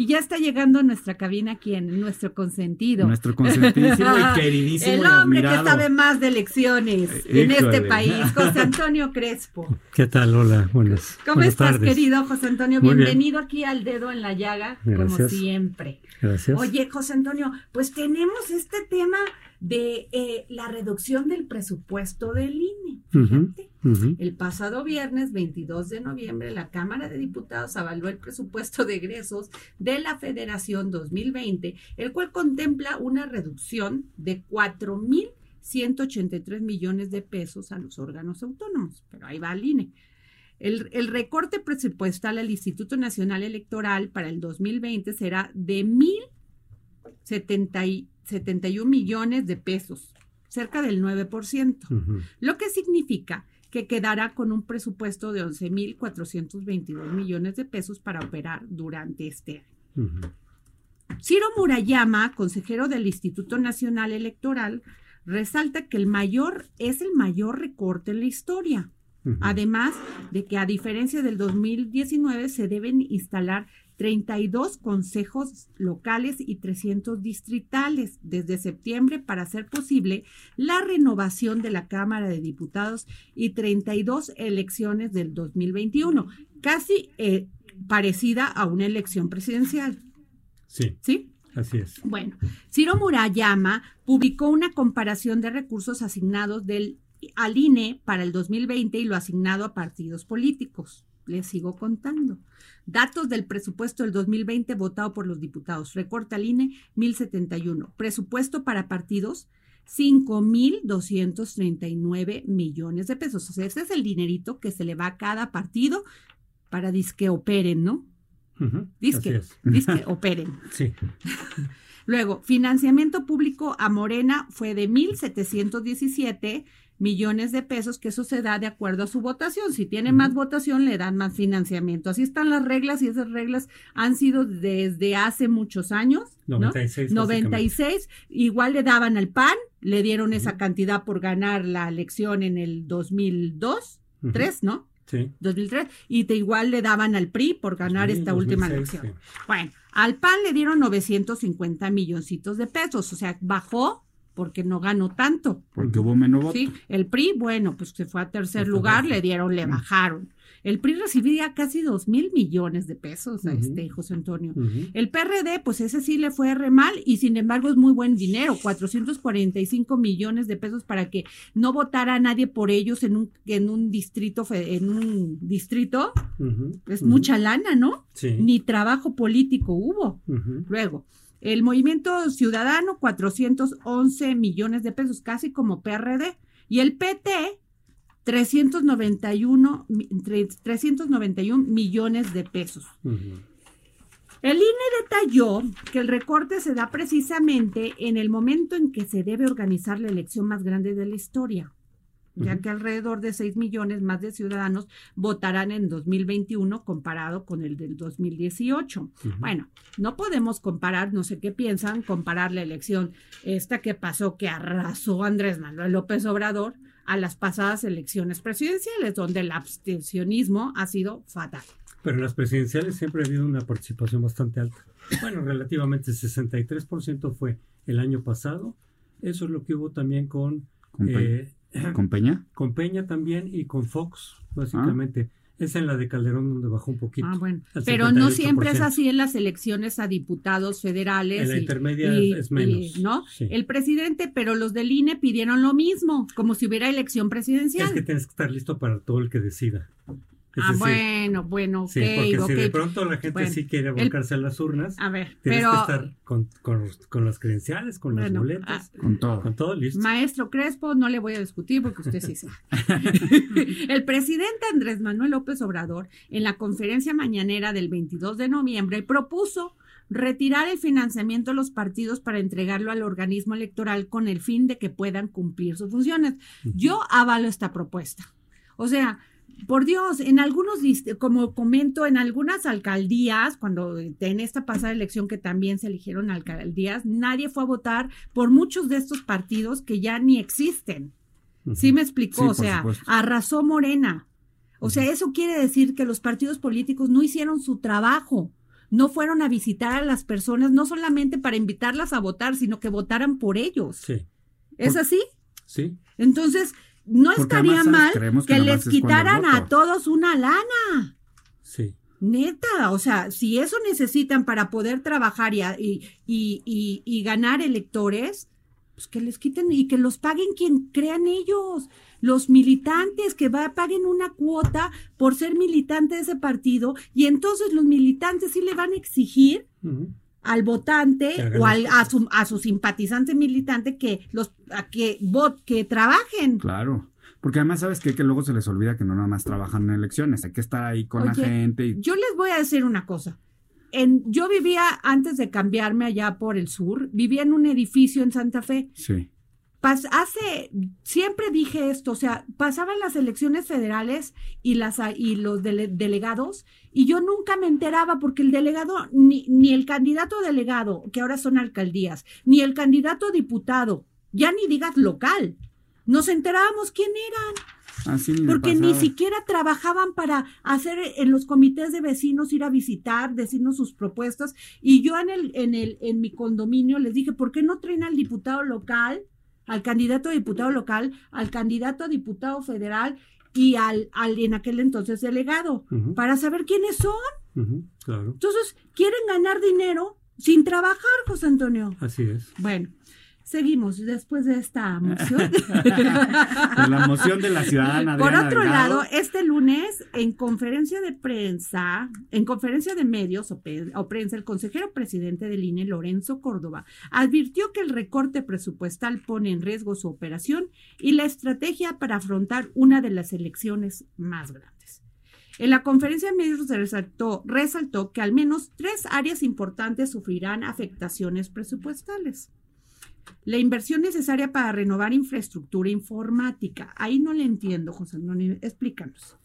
Y ya está llegando a nuestra cabina quien, nuestro consentido. Nuestro consentidísimo y queridísimo. El y hombre que sabe más de elecciones en Híjole. este país, José Antonio Crespo. ¿Qué tal? Hola, buenas, ¿Cómo buenas estás, tardes. querido José Antonio? Muy bien. Bienvenido aquí al dedo en la llaga, como siempre. Gracias. Oye, José Antonio, pues tenemos este tema de eh, la reducción del presupuesto del INE. Ujú, El pasado viernes 22 de noviembre, la Cámara de Diputados avaló el presupuesto de egresos de la Federación 2020, el cual contempla una reducción de 4.183 millones de pesos a los órganos autónomos. Pero ahí va el INE. El, el recorte presupuestal al Instituto Nacional Electoral para el 2020 será de 1.071 millones de pesos, cerca del 9% Ujú. lo que significa que quedará con un presupuesto de 11.422 millones de pesos para operar durante este año. Ciro Murayama, consejero del Instituto Nacional Electoral, resalta que el mayor es el mayor recorte en la historia. Además de que a diferencia del 2019 se deben instalar 32 consejos locales y 300 distritales desde septiembre para hacer posible la renovación de la Cámara de Diputados y 32 elecciones del 2021, casi eh, parecida a una elección presidencial. Sí, ¿Sí? así es. Bueno, Ciro Murayama publicó una comparación de recursos asignados del, al INE para el 2020 y lo asignado a partidos políticos. Les sigo contando. Datos del presupuesto del 2020 votado por los diputados. Recorta al INE 1071. Presupuesto para partidos 5.239 millones de pesos. O sea, ese es el dinerito que se le va a cada partido para disque operen, ¿no? Disque, disque operen. Sí. Luego, financiamiento público a Morena fue de 1.717 millones de pesos, que eso se da de acuerdo a su votación. Si tiene más votación, le dan más financiamiento. Así están las reglas y esas reglas han sido desde hace muchos años. ¿no? 96. 96, igual le daban al PAN, le dieron esa cantidad por ganar la elección en el 2002, Ujú. 3, ¿no? Sí. 2003, y te igual le daban al PRI por ganar esta última 2006, elección. Bueno, al PAN le dieron 950 milloncitos de pesos, o sea, bajó porque no ganó tanto. Porque hubo menos votos. Sí, el PRI, bueno, pues se fue a tercer Está lugar, le dieron, le bajaron. El PRI recibía casi dos mil millones de pesos, a este José Antonio. El PRD, pues ese sí le fue re mal y sin embargo es muy buen dinero, 445 millones de pesos para que no votara a nadie por ellos en un, en un distrito, en un distrito, es mucha lana, ¿no? Sí. Ni trabajo político hubo. Luego, el movimiento ciudadano, 411 millones de pesos, casi como PRD. Y el PT, 391, mi- tre- 391 millones de pesos. El INE detalló que el recorte se da precisamente en el momento en que se debe organizar la elección más grande de la historia, ya que alrededor de 6 millones más de ciudadanos votarán en 2021 comparado con el del 2018. Ujú. Bueno, no podemos comparar, no sé qué piensan, comparar la elección esta que pasó, que arrasó Andrés Manuel López Obrador, a las pasadas elecciones presidenciales, donde el abstencionismo ha sido fatal. Pero en las presidenciales siempre ha habido una participación bastante alta. Bueno, relativamente 63% fue el año pasado. Eso es lo que hubo también con, ¿Con, Pe- eh, con Peña? con Peña también y con Fox, básicamente. Es en la de Calderón donde bajó un poquito. Ah, bueno. Pero no 58%. siempre es así en las elecciones a diputados federales. En la y- intermedia y- es menos. y, ¿No? Sí. El presidente, pero los del INE pidieron lo mismo, como si hubiera elección presidencial. Es que tienes que estar listo para todo el que decida. Ah, bueno, bueno, sí, porque si de pronto la gente sí quiere volcarse a las urnas, a ver, tienes pero, que estar con, con, las credenciales, con las boletas, ah, con todo. Con todo listo. Maestro Crespo, no le voy a discutir porque usted sí sabe. el presidente Andrés Manuel López Obrador, en la conferencia mañanera del 22 de noviembre, propuso retirar el financiamiento de los partidos para entregarlo al organismo electoral con el fin de que puedan cumplir sus funciones. Yo avalo esta propuesta. O sea, por Dios, en algunos, como comento, en algunas alcaldías, cuando en esta pasada elección que también se eligieron alcaldías, nadie fue a votar por muchos de estos partidos que ya ni existen. ¿Sí me explicó? o sea, arrasó Morena. O sea, eso quiere decir que los partidos políticos no hicieron su trabajo. No fueron a visitar a las personas, no solamente para invitarlas a votar, sino que votaran por ellos. Sí. ¿Es así? Sí. Entonces, no estaría mal que, les quitaran a todos una lana. Sí. Neta, o sea, si eso necesitan para poder trabajar y, y, y, ganar electores, pues que les quiten y que los paguen quien crean ellos. Los militantes que va, paguen una cuota por ser militante de ese partido y entonces los militantes sí le van a exigir al votante o al, a, su, a su simpatizante militante que los que vot, que trabajen. Claro. Porque además, ¿sabes qué? Que luego se les olvida que no nada más trabajan en elecciones, hay que estar ahí con la gente. Y... Yo les voy a decir una cosa. En, yo vivía, antes de cambiarme allá por el sur, vivía en un edificio en Santa Fe. Sí hace, siempre dije esto, o sea, pasaban las elecciones federales y, las, y los delegados y yo nunca me enteraba porque el delegado, ni, ni el candidato delegado, que ahora son alcaldías, ni el candidato diputado, ya ni digas local, nos enterábamos quién eran. Así porque ni siquiera trabajaban para hacer en los comités de vecinos ir a visitar, decirnos sus propuestas. Y yo en el, en el, en mi condominio les dije, ¿por qué no traen al diputado local? Al candidato a diputado local, al candidato a diputado federal y al, al en aquel entonces delegado, para saber quiénes son. claro. Entonces, quieren ganar dinero sin trabajar, José Antonio. Así es. Bueno, Seguimos después de esta moción. la moción de la ciudadana. Por otro lado, este lunes, en conferencia de prensa, en conferencia de medios o, prensa, el consejero presidente del INE, Lorenzo Córdoba, advirtió que el recorte presupuestal pone en riesgo su operación y la estrategia para afrontar una de las elecciones más grandes. En la conferencia de medios resaltó, resaltó que al menos tres áreas importantes sufrirán afectaciones presupuestales. La inversión necesaria para renovar infraestructura informática. Ahí no le entiendo, José Antonio. Explícanos.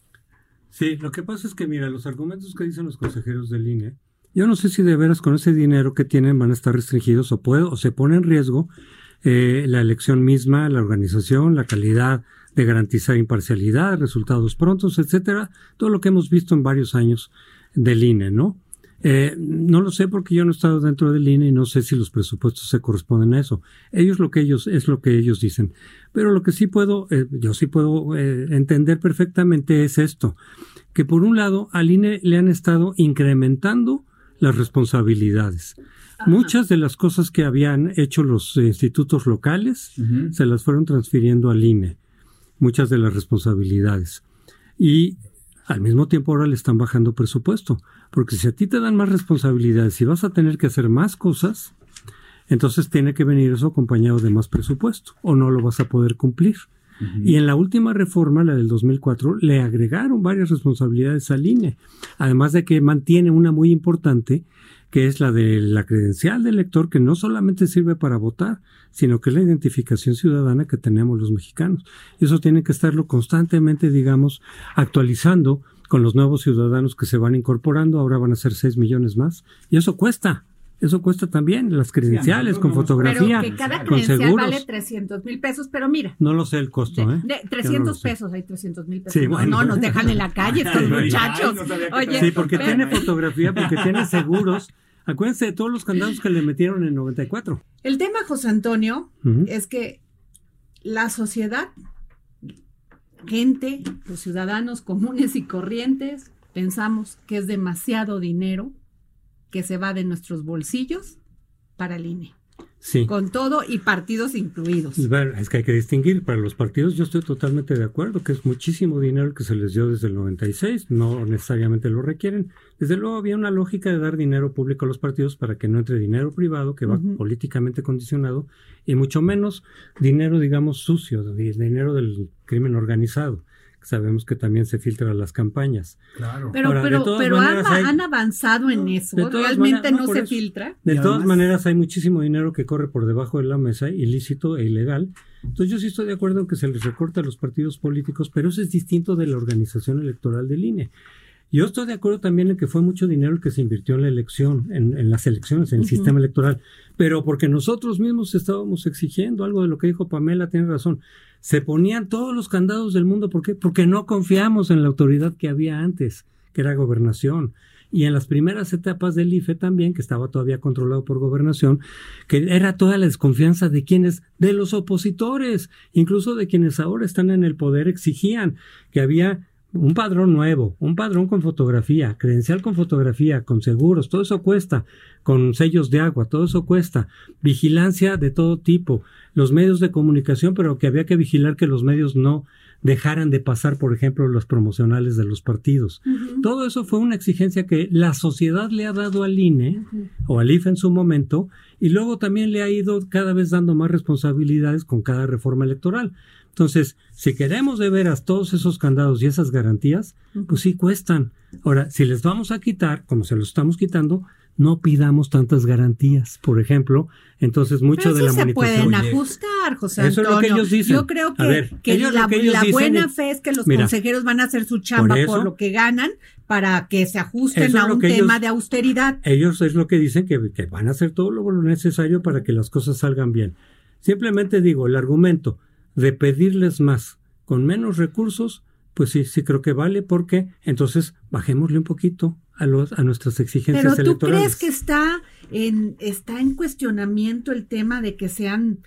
Sí, lo que pasa es que, mira, los argumentos que dicen los consejeros del INE, yo no sé si de veras con ese dinero que tienen van a estar restringidos o, puede, o se pone en riesgo eh, la elección misma, la organización, la calidad de garantizar imparcialidad, resultados prontos, etcétera, todo lo que hemos visto en varios años del INE, ¿no? Eh, no lo sé porque yo no he estado dentro del INE y no sé si los presupuestos se corresponden a eso. Ellos lo que ellos es lo que ellos dicen. Pero lo que sí puedo, eh, yo sí puedo eh, entender perfectamente es esto, que por un lado al INE le han estado incrementando las responsabilidades. Muchas de las cosas que habían hecho los institutos locales se las fueron transfiriendo al INE. Muchas de las responsabilidades. Y al mismo tiempo ahora le están bajando presupuesto, porque si a ti te dan más responsabilidades y vas a tener que hacer más cosas, entonces tiene que venir eso acompañado de más presupuesto o no lo vas a poder cumplir. Y en la última reforma, la del 2004, le agregaron varias responsabilidades al INE, además de que mantiene una muy importante, que es la de la credencial del elector, que no solamente sirve para votar, sino que es la identificación ciudadana que tenemos los mexicanos. Eso tiene que estarlo constantemente, digamos, actualizando con los nuevos ciudadanos que se van incorporando. Ahora van a ser 6 millones más. Y eso cuesta. Eso cuesta también, las credenciales con fotografía, pero que cada credencial vale 300 mil pesos, pero mira. No lo sé el costo, ¿eh? De, 300 pesos, hay 300 mil pesos. no, no, nos dejan en la calle estos muchachos. Oye, sí, porque tiene fotografía, porque tiene seguros. Acuérdense de todos los candados que le metieron en 94. El tema, José Antonio, es que la sociedad, gente, los ciudadanos comunes y corrientes, pensamos que es demasiado dinero que se va de nuestros bolsillos para el INE. Sí. Con todo y partidos incluidos. Es que hay que distinguir. Para los partidos yo estoy totalmente de acuerdo que es muchísimo dinero que se les dio desde el 96. No necesariamente lo requieren. Desde luego había una lógica de dar dinero público a los partidos para que no entre dinero privado que va políticamente condicionado y mucho menos dinero, digamos, sucio, dinero del crimen organizado sabemos que también se filtra las campañas. Claro. Pero, pero, pero han, avanzado en eso. Realmente no, se filtra. De todas maneras, hay muchísimo dinero que corre por debajo de la mesa, ilícito e ilegal. Entonces, yo sí estoy de acuerdo en que se les recorta a los partidos políticos, pero eso es distinto de la organización electoral del INE. Yo estoy de acuerdo también en que fue mucho dinero el que se invirtió en la elección, en, las elecciones, en el sistema electoral, pero porque nosotros mismos estábamos exigiendo algo de lo que dijo Pamela, tiene razón se ponían todos los candados del mundo. ¿Por qué? Porque no confiamos en la autoridad que había antes, que era gobernación. Y en las primeras etapas del IFE también, que estaba todavía controlado por gobernación, que era toda la desconfianza de quienes, de los opositores, incluso de quienes ahora están en el poder, exigían que había un padrón nuevo, un padrón con fotografía, credencial con fotografía, con seguros, todo eso cuesta, con sellos de agua, todo eso cuesta, vigilancia de todo tipo, los medios de comunicación, pero que había que vigilar que los medios no dejaran de pasar, por ejemplo, los promocionales de los partidos. Todo eso fue una exigencia que la sociedad le ha dado al INE o al IFE en su momento y luego también le ha ido cada vez dando más responsabilidades con cada reforma electoral. Entonces, si queremos de veras todos esos candados y esas garantías, pues sí cuestan. Ahora, si les vamos a quitar, como se los estamos quitando, no pidamos tantas garantías, por ejemplo. Entonces, mucho de la se pueden ajustar, José Eso es lo que ellos dicen. Yo creo que, la, buena fe es que los consejeros van a hacer su chamba por, lo que ganan para que se ajusten a un tema de austeridad. Ellos es lo que dicen que, que van a hacer todo lo necesario para que las cosas salgan bien. Simplemente digo, el argumento, de pedirles más con menos recursos, pues sí, sí creo que vale, porque entonces bajémosle un poquito a, los, a nuestras exigencias Pero ¿tú crees que está en, está en cuestionamiento el tema de que sean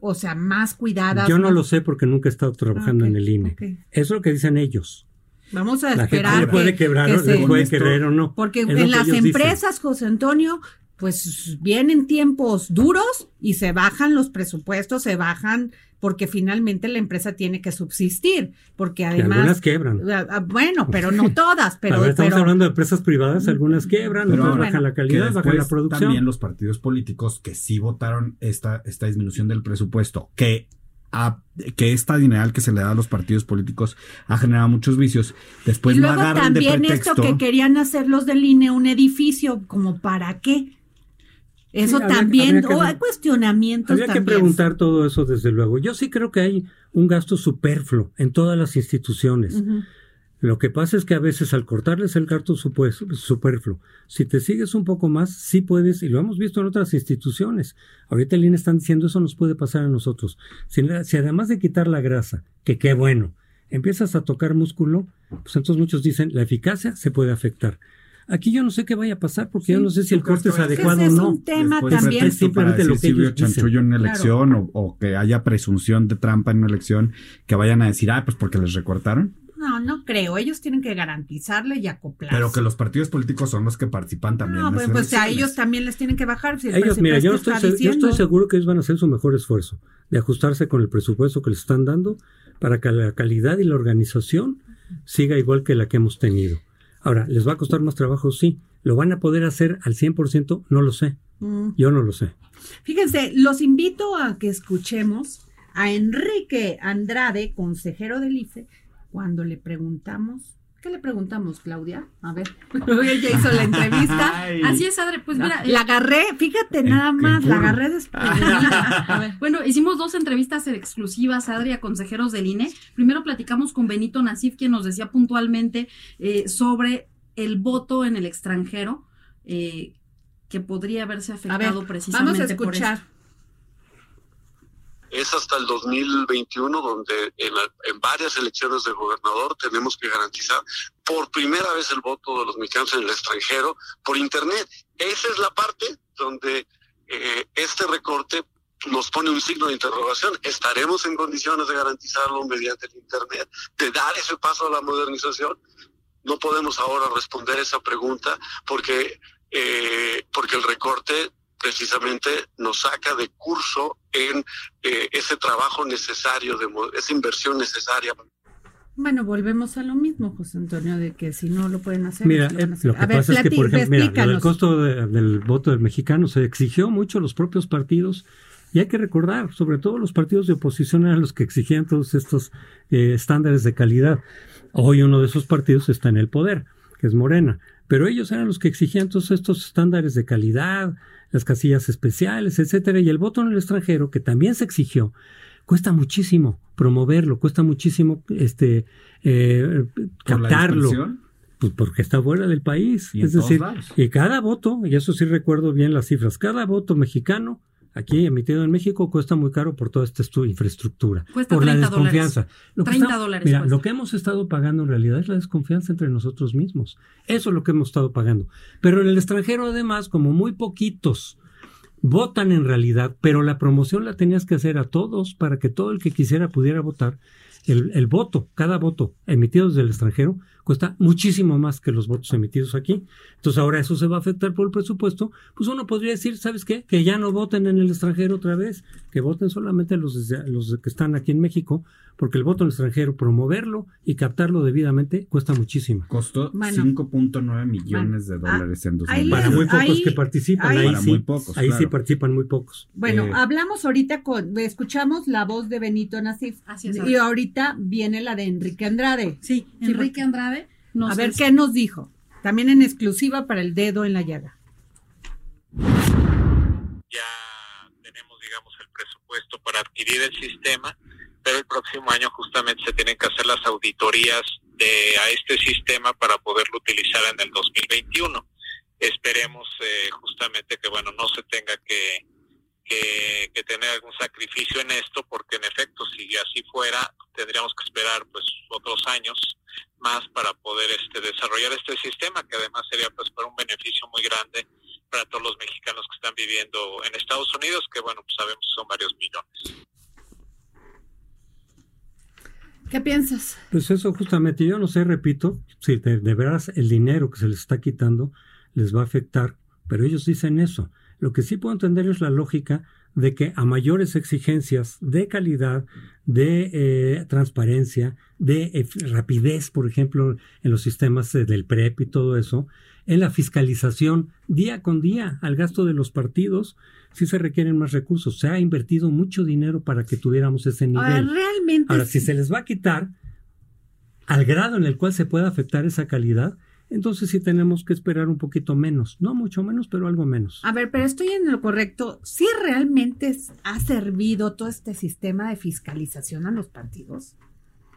o sea, más cuidadas? Yo no, lo sé porque nunca he estado trabajando en el INE. Eso es lo que dicen ellos. Vamos a esperar. La gente puede quebrar, puede querer o no. Porque en las empresas, José Antonio, pues vienen tiempos duros y se bajan los presupuestos, se bajan porque finalmente la empresa tiene que subsistir, porque además... algunas quebran. Ah, ah, bueno, pero no todas, pero... estamos hablando de empresas privadas, algunas quebran, pero otras bajan la calidad, bajan la producción. También los partidos políticos que sí votaron esta, esta disminución del presupuesto, que que esta dineral que se le da a los partidos políticos ha generado muchos vicios. Después y luego no también esto que querían hacer los del INE un edificio, como para qué. Eso también, o hay cuestionamientos habría que preguntar todo eso desde luego. Yo sí creo que hay un gasto superfluo en todas las instituciones. Lo que pasa es que a veces al cortarles el gasto superfluo, si te sigues un poco más, sí puedes, y lo hemos visto en otras instituciones. Ahorita el INE están diciendo eso nos puede pasar a nosotros. Si, si además de quitar la grasa, que qué bueno, empiezas a tocar músculo, pues entonces muchos dicen la eficacia se puede afectar. Aquí yo no sé qué vaya a pasar porque yo no sé si el corte es adecuado o no. Es un tema también. Es simplemente lo que ellos chanchullo en una elección o, que haya presunción de trampa en una elección que vayan a decir, ah, pues porque les recortaron. No, no creo. Ellos tienen que garantizarle y acoplarse. Pero que los partidos políticos son los que participan también. No, pues, pues a ellos también les tienen que bajar. ellos, mira, yo estoy, yo estoy seguro que ellos van a hacer su mejor esfuerzo de ajustarse con el presupuesto que les están dando para que la calidad y la organización siga igual que la que hemos tenido. Ahora, ¿les va a costar más trabajo? Sí. ¿Lo van a poder hacer al 100%? No lo sé. Mm. Yo no lo sé. Fíjense, los invito a que escuchemos a Enrique Andrade, consejero del IFE, cuando le preguntamos ¿Qué le preguntamos, Claudia? A ver, ella hizo la entrevista. Así es, Adri. Pues mira. La agarré, fíjate nada más, la agarré después. A ver, bueno, hicimos dos entrevistas exclusivas, Adri, a consejeros del INE. Primero platicamos con Benito Nasif, quien nos decía puntualmente eh, sobre el voto en el extranjero, eh, que podría haberse afectado precisamente. Vamos a escuchar es hasta el 2021 donde en, varias elecciones de gobernador tenemos que garantizar por primera vez el voto de los mexicanos en el extranjero por Internet. Esa es la parte donde eh, este recorte nos pone un signo de interrogación. ¿Estaremos en condiciones de garantizarlo mediante el Internet, de dar ese paso a la modernización? No podemos ahora responder esa pregunta porque, eh, porque el recorte precisamente nos saca de curso en eh, ese trabajo necesario, de esa inversión necesaria. Bueno, volvemos a lo mismo, José Antonio, de que si no lo pueden hacer. Mira, eh, lo, que pasa es que, por ejemplo, el costo del voto del mexicano se exigió mucho a los propios partidos. Y hay que recordar, sobre todo los partidos de oposición eran los que exigían todos estos eh, estándares de calidad. Hoy uno de esos partidos está en el poder, que es Morena. Pero ellos eran los que exigían todos estos estándares de calidad, las casillas especiales, etcétera, y el voto en el extranjero, que también se exigió, cuesta muchísimo promoverlo, cuesta muchísimo este eh, captarlo. Pues porque está fuera del país. es decir, que cada voto, y eso sí recuerdo bien las cifras, cada voto mexicano aquí emitido en México cuesta muy caro por toda esta infraestructura. Cuesta por la desconfianza. Lo 30 dólares. Mira, lo que hemos estado pagando en realidad es la desconfianza entre nosotros mismos. Eso es lo que hemos estado pagando. Pero en el extranjero, además, como muy poquitos votan en realidad, pero la promoción la tenías que hacer a todos para que todo el que quisiera pudiera votar. El, el voto, cada voto emitido desde el extranjero, cuesta muchísimo más que los votos emitidos aquí. Entonces ahora eso se va a afectar por el presupuesto. Pues uno podría decir, ¿sabes qué? Que ya no voten en el extranjero otra vez, que voten solamente los, los que están aquí en México, porque el voto en el extranjero, promoverlo y captarlo debidamente cuesta muchísimo. Costó 5.9 millones de dólares en 2020. Para muy pocos que participan. Ahí, sí, muy pocos, ahí sí participan muy pocos. Bueno, eh, hablamos ahorita con, escuchamos la voz de Benito Nasif. y ahorita viene la de Enrique Andrade. Sí, Enrique Andrade. a ver qué nos dijo. También en exclusiva para el dedo en la llaga. Ya tenemos, digamos, el presupuesto para adquirir el sistema pero el próximo año justamente se tienen que hacer las auditorías de a este sistema para poderlo utilizar en el 2021. Esperemos eh, justamente que bueno no se tenga que, que, tener algún sacrificio en esto, porque en efecto si así fuera tendríamos que esperar pues otros años más para poder este desarrollar este sistema que además sería pues para un beneficio muy grande para todos los mexicanos que están viviendo en Estados Unidos que bueno pues sabemos son varios millones. ¿Qué piensas? Pues eso justamente, yo no sé, repito, si de, veras el dinero que se les está quitando les va a afectar, pero ellos dicen eso. Lo que sí puedo entender es la lógica de que a mayores exigencias de calidad, de eh, transparencia, de eh, rapidez, por ejemplo, en los sistemas eh, del PREP y todo eso, en la fiscalización día con día al gasto de los partidos, sí se requieren más recursos. Se ha invertido mucho dinero para que tuviéramos ese nivel. Ahora, realmente. Ahora, si se les va a quitar al grado en el cual se pueda afectar esa calidad, entonces sí tenemos que esperar un poquito menos, no mucho menos, pero algo menos. A ver, pero estoy en lo correcto. ¿Sí realmente ha servido todo este sistema de fiscalización a los partidos?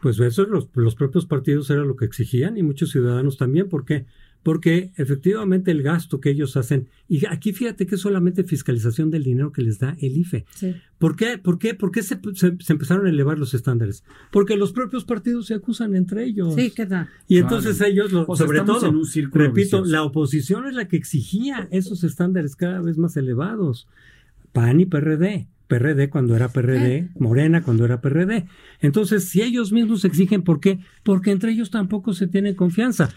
Pues eso los, los propios partidos era lo que exigían y muchos ciudadanos también. ¿Por qué? Porque efectivamente el gasto que ellos hacen, y aquí fíjate que es solamente fiscalización del dinero que les da el IFE. ¿Por qué, por qué, por qué se, empezaron a elevar los estándares? Porque los propios partidos se acusan entre ellos. Sí, ¿qué tal? Y entonces ellos, sobre todo, repito, la oposición es la que exigía esos estándares cada vez más elevados. PAN y PRD. PRD cuando era PRD, eh. Morena cuando era PRD. Entonces, si ellos mismos exigen, ¿por qué? Porque entre ellos tampoco se tiene confianza.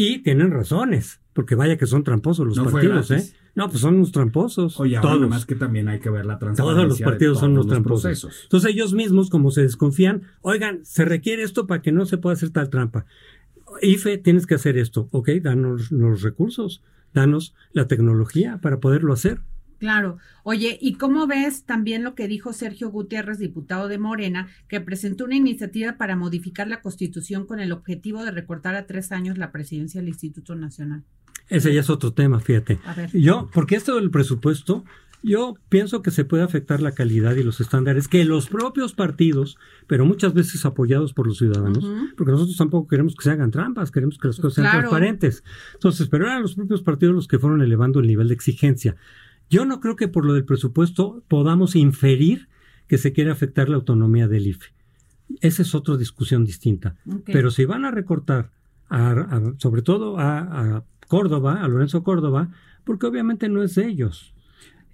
Y tienen razones, porque vaya que son tramposos los partidos, ¿eh? No, pues son unos tramposos. Oye, todos. más que también hay que ver la transparencia. Todos los partidos son unos tramposos. Entonces ellos mismos, como se desconfían, oigan, se requiere esto para que no se pueda hacer tal trampa. IFE, tienes que hacer esto, ¿ok? Danos los recursos, danos la tecnología para poderlo hacer. Claro. Oye, ¿y cómo ves también lo que dijo Sergio Gutiérrez, diputado de Morena, que presentó una iniciativa para modificar la Constitución con el objetivo de recortar a tres años la presidencia del Instituto Nacional? Ese ya es otro tema, fíjate. A ver. Yo, porque esto del presupuesto, yo pienso que se puede afectar la calidad y los estándares que los propios partidos, pero muchas veces apoyados por los ciudadanos, porque nosotros tampoco queremos que se hagan trampas, queremos que las cosas sean transparentes. Entonces, pero eran los propios partidos los que fueron elevando el nivel de exigencia. Yo no creo que por lo del presupuesto podamos inferir que se quiere afectar la autonomía del IFE. Esa es otra discusión distinta. Pero si van a recortar, sobre todo a, Córdoba, a Lorenzo Córdoba, porque obviamente no es de ellos.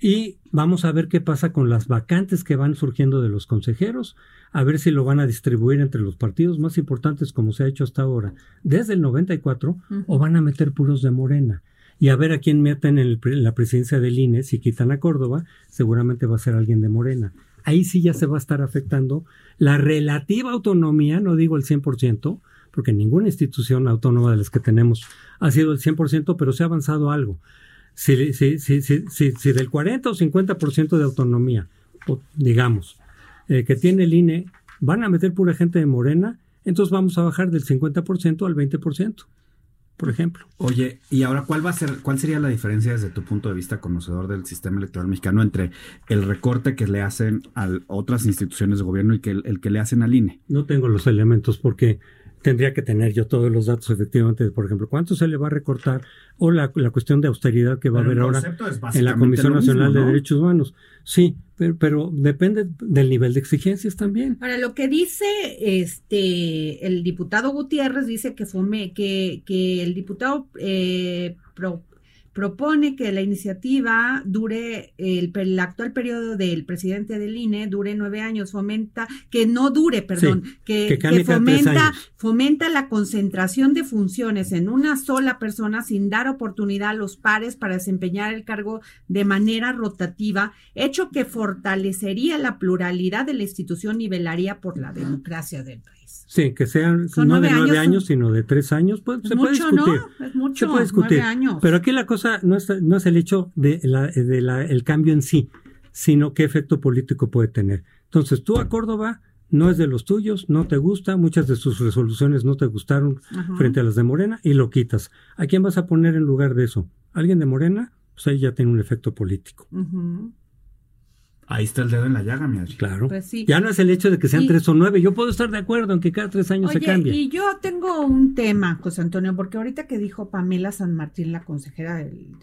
Y vamos a ver qué pasa con las vacantes que van surgiendo de los consejeros, a ver si lo van a distribuir entre los partidos más importantes como se ha hecho hasta ahora, desde el 94, o van a meter puros de Morena. Y a ver a quién meten en, la presidencia del INE. Si quitan a Córdoba, seguramente va a ser alguien de Morena. Ahí sí ya se va a estar afectando la relativa autonomía, no digo el 100%, porque ninguna institución autónoma de las que tenemos ha sido el 100%, pero se ha avanzado algo. Si, si, si, si del 40 o 50% de autonomía, digamos, eh, que tiene el INE, van a meter pura gente de Morena, entonces vamos a bajar del 50% al 20%, por ejemplo. Oye, y ahora, ¿cuál va a ser, cuál sería la diferencia desde tu punto de vista conocedor del sistema electoral mexicano entre el recorte que le hacen a otras instituciones de gobierno y que el que le hacen al INE? No tengo los elementos porque tendría que tener yo todos los datos efectivamente, por ejemplo, cuánto se le va a recortar o la, cuestión de austeridad que va a haber ahora en la Comisión Nacional de Derechos Humanos. Sí, pero, depende del nivel de exigencias también. Ahora, lo que dice este el diputado Gutiérrez dice que, fome, que, que el diputado eh, propone que la iniciativa dure, el, actual periodo del presidente del INE dure nueve años, fomenta, que no dure, perdón, que, fomenta, fomenta la concentración de funciones en una sola persona sin dar oportunidad a los pares para desempeñar el cargo de manera rotativa, hecho que fortalecería la pluralidad de la institución y velaría por la democracia del país. Sí, que sean no de nueve años, sino de tres años, pues, se puede discutir. ¿no? Es mucho, se puede discutir. Años. Pero aquí la cosa no es, no es el hecho de, la, de la, el cambio en sí, sino qué efecto político puede tener. Entonces, tú a Córdoba no es de los tuyos, no te gusta, muchas de sus resoluciones no te gustaron frente a las de Morena y lo quitas. ¿A quién vas a poner en lugar de eso? ¿Alguien de Morena? Pues ahí ya tiene un efecto político. Ahí está el dedo en la llaga, mi Claro. Pues sí. Ya no es el hecho de que sean tres o nueve. Yo puedo estar de acuerdo en que cada tres años se cambie. Y yo tengo un tema, José Antonio, porque ahorita que dijo Pamela San Martín, la consejera del,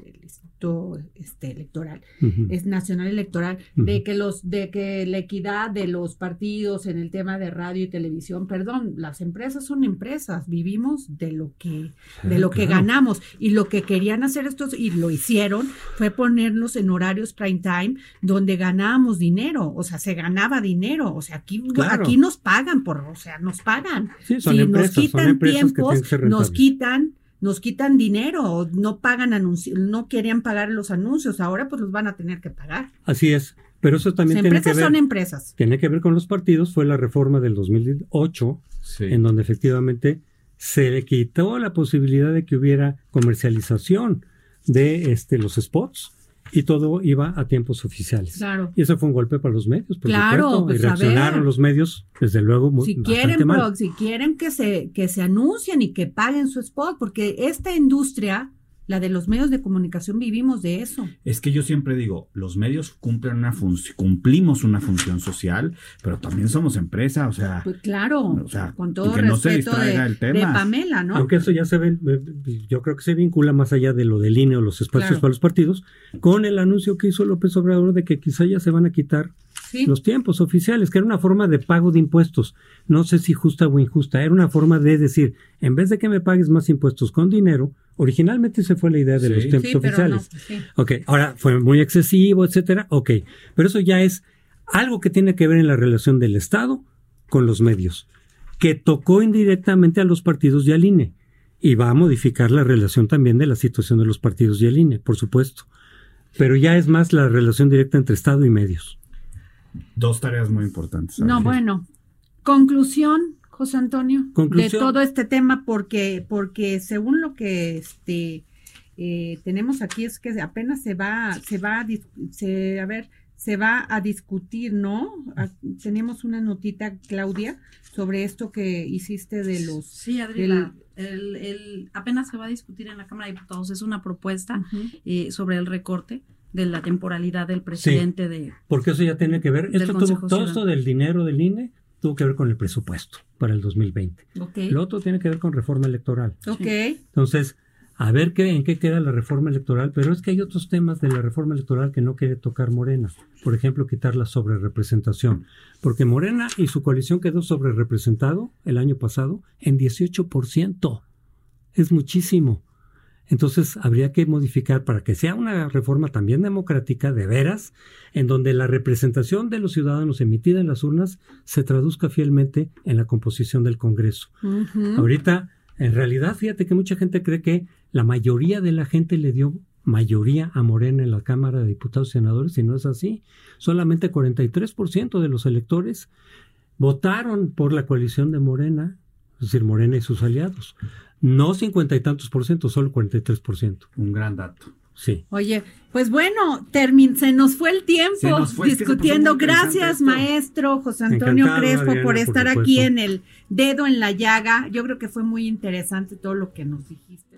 Instituto este, Electoral, es Nacional Electoral, de que los, de que la equidad de los partidos en el tema de radio y televisión, perdón, las empresas son empresas, vivimos de lo que, de lo que ganamos. Y lo que querían hacer estos, y lo hicieron, fue ponernos en horarios prime time, donde ganamos dinero, o sea, se ganaba dinero, o sea, aquí, aquí nos pagan por, o sea, nos pagan. si nos quitan tiempos, nos quitan nos quitan dinero, no pagan anuncios, no querían pagar los anuncios, ahora pues los van a tener que pagar. Así es, pero eso también tiene que ver, son empresas. Tiene que ver con los partidos, fue la reforma del 2008, en donde efectivamente se le quitó la posibilidad de que hubiera comercialización de este los spots y todo iba a tiempos oficiales. Claro. Y eso fue un golpe para los medios, por claro, pues, y reaccionaron los medios, desde luego, muy si quieren, si quieren que se, que se anuncien y que paguen su spot, porque esta industria la de los medios de comunicación vivimos de eso. Es que yo siempre digo, los medios cumplen una función, cumplimos una función social, pero también somos empresa, o sea. Pues claro, con todo que respeto no de, de, Pamela, ¿no? Aunque eso ya se ve, eh, yo creo que se vincula más allá de lo del INE o los espacios para los partidos, con el anuncio que hizo López Obrador de que quizá ya se van a quitar los tiempos oficiales, que era una forma de pago de impuestos. No sé si justa o injusta, era una forma de decir, en vez de que me pagues más impuestos con dinero, originalmente se fue la idea de los tiempos oficiales. Pues ok, ahora fue muy excesivo, etcétera, ok, pero eso ya es algo que tiene que ver en la relación del Estado con los medios, que tocó indirectamente a los partidos y al INE, y va a modificar la relación también de la situación de los partidos y el INE, por supuesto. Pero ya es más la relación directa entre Estado y medios. Dos tareas muy importantes. No, bueno. Conclusión, José Antonio, de todo este tema, porque, porque según lo que este eh, tenemos aquí es que apenas se va, se va a, se, a ver, se va a discutir, ¿no? tenemos una notita, Claudia, sobre esto que hiciste de los... Sí, Adriana, el, apenas se va a discutir en la Cámara de Diputados, es una propuesta eh, sobre el recorte de la temporalidad del presidente de... Porque eso ya tiene que ver, esto todo esto del dinero del INE tuvo que ver con el presupuesto para el 2020. Lo otro tiene que ver con reforma electoral. Entonces, a ver qué, en qué queda la reforma electoral, pero es que hay otros temas de la reforma electoral que no quiere tocar Morena. Por ejemplo, quitar la sobrerepresentación. Porque Morena y su coalición quedó sobrerepresentado el año pasado en 18%. Es muchísimo. Entonces habría que modificar para que sea una reforma también democrática, de veras, en donde la representación de los ciudadanos emitida en las urnas se traduzca fielmente en la composición del Congreso. Ahorita En realidad, fíjate que mucha gente cree que la mayoría de la gente le dio mayoría a Morena en la Cámara de Diputados y Senadores y no es así. Solamente 43% de los electores votaron por la coalición de Morena, es decir, Morena y sus aliados. No cincuenta y tantos por ciento, solo 43 por ciento. Un gran dato. Sí. Oye, pues bueno, termin se nos fue el tiempo fue, discutiendo. Gracias, maestro José Antonio Encantado, Crespo, Adriana, por estar aquí en el dedo en la llaga. Yo creo que fue muy interesante todo lo que nos dijiste.